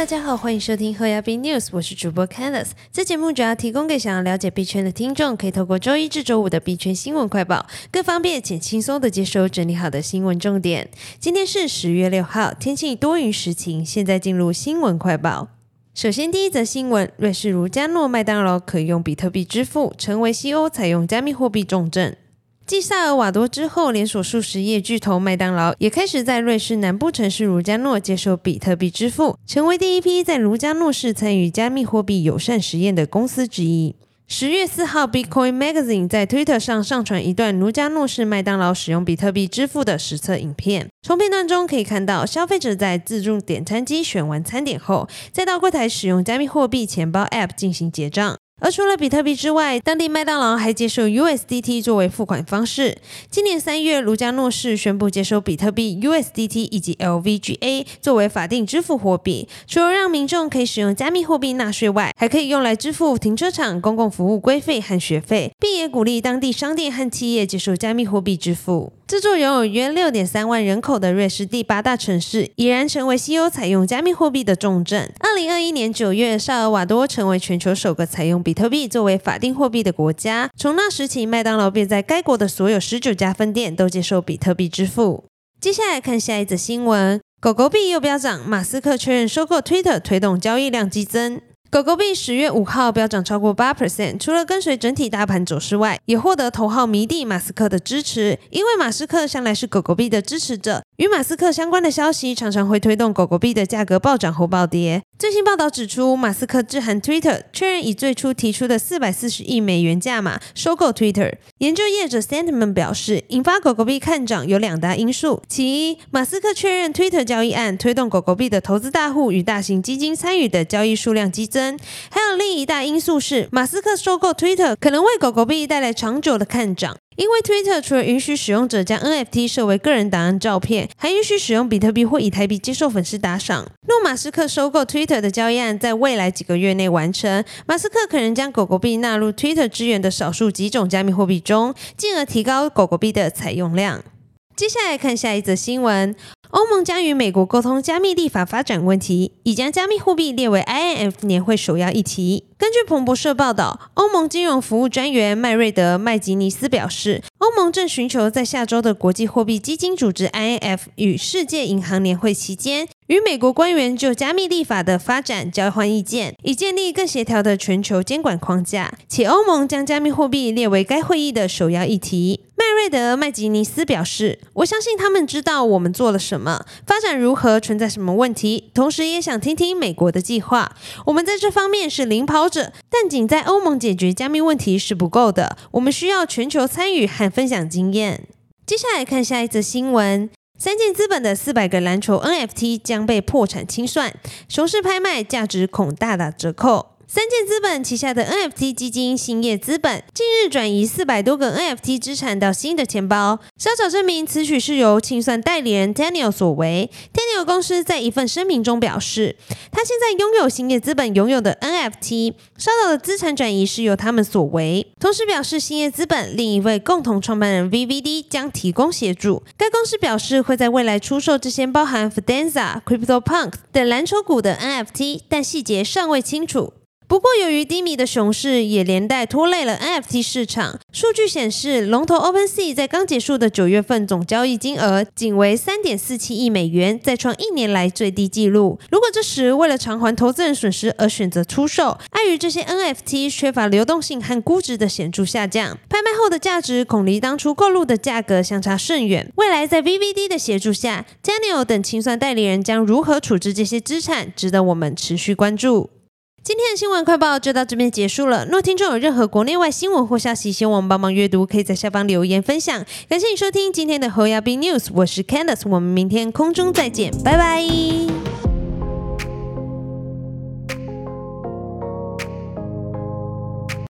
大家好，欢迎收听后亚币 News，我是主播 Candice。这节目主要提供给想要了解币圈的听众，可以透过周一至周五的币圈新闻快报，更方便且轻松的接收整理好的新闻重点。今天是十月六号，天气多云时晴。现在进入新闻快报。首先，第一则新闻：瑞士如加诺麦当劳可用比特币支付，成为西欧采用加密货币重镇。继萨尔瓦多之后，连锁素食业巨头麦当劳也开始在瑞士南部城市卢加诺接受比特币支付，成为第一批在卢加诺市参与加密货币友善实验的公司之一。十月四号，Bitcoin Magazine 在 Twitter 上上传一段卢加诺市麦当劳使用比特币支付的实测影片。从片段中可以看到，消费者在自助点餐机选完餐点后，再到柜台使用加密货币钱包 App 进行结账。而除了比特币之外，当地麦当劳还接受 USDT 作为付款方式。今年三月，卢加诺市宣布接收比特币 USDT 以及 LVGA 作为法定支付货币。除了让民众可以使用加密货币纳税外，还可以用来支付停车场、公共服务规费和学费，并也鼓励当地商店和企业接受加密货币支付。这座拥有约六点三万人口的瑞士第八大城市，已然成为西欧采用加密货币的重镇。二零二一年九月，萨尔瓦多成为全球首个采用比比特币作为法定货币的国家。从那时起，麦当劳便在该国的所有十九家分店都接受比特币支付。接下来看下一则新闻：狗狗币又飙涨，马斯克确认收购 Twitter，推动交易量激增。狗狗币十月五号飙涨超过八 percent，除了跟随整体大盘走势外，也获得头号迷弟马斯克的支持。因为马斯克向来是狗狗币的支持者，与马斯克相关的消息常常会推动狗狗币的价格暴涨或暴跌。最新报道指出，马斯克致函 Twitter，确认以最初提出的四百四十亿美元价码收购 Twitter。研究业者 Sentiment 表示，引发狗狗币看涨有两大因素：其一，马斯克确认 Twitter 交易案推动狗狗币的投资大户与大型基金参与的交易数量激增。还有另一大因素是，马斯克收购 Twitter 可能为狗狗币带来长久的看涨，因为 Twitter 除了允许使用者将 NFT 设为个人档案照片，还允许使用比特币或以太币接受粉丝打赏。若马斯克收购 Twitter 的交易案在未来几个月内完成，马斯克可能将狗狗币纳入 Twitter 支援的少数几种加密货币中，进而提高狗狗币的采用量。接下来看下一则新闻。欧盟将与美国沟通加密立法发展问题，已将加密货币列为 INF 年会首要议题。根据彭博社报道，欧盟金融服务专员麦瑞德·麦吉尼斯表示，欧盟正寻求在下周的国际货币基金组织 INF 与世界银行年会期间，与美国官员就加密立法的发展交换意见，以建立更协调的全球监管框架。且欧盟将加密货币列为该会议的首要议题。麦瑞德·麦吉尼斯表示：“我相信他们知道我们做了什么，发展如何，存在什么问题，同时也想听听美国的计划。我们在这方面是领跑这，但仅在欧盟解决加密问题是不够的。我们需要全球参与和分享经验。”接下来看下一则新闻：三箭资本的四百个篮球 NFT 将被破产清算，熊市拍卖价值恐大打折扣。三箭资本旗下的 NFT 基金兴业资本近日转移四百多个 NFT 资产到新的钱包，稍早证明此举是由清算代理人 Daniel 所为。Daniel 公司在一份声明中表示，他现在拥有兴业资本拥有的 NFT，稍早的资产转移是由他们所为。同时表示，兴业资本另一位共同创办人 VVD 将提供协助。该公司表示会在未来出售这些包含 Fidenza、CryptoPunk 等蓝筹股的 NFT，但细节尚未清楚。不过，由于低迷的熊市也连带拖累了 NFT 市场。数据显示，龙头 OpenSea 在刚结束的九月份总交易金额仅为三点四七亿美元，再创一年来最低纪录。如果这时为了偿还投资人损失而选择出售，碍于这些 NFT 缺乏流动性和估值的显著下降，拍卖后的价值恐离当初购入的价格相差甚远。未来在 VVD 的协助下，Daniel 等清算代理人将如何处置这些资产，值得我们持续关注。今天的新闻快报就到这边结束了。若听众有任何国内外新闻或消息，希望我们帮忙阅读，可以在下方留言分享。感谢你收听今天的侯亚斌 News，我是 Candice，我们明天空中再见，拜拜。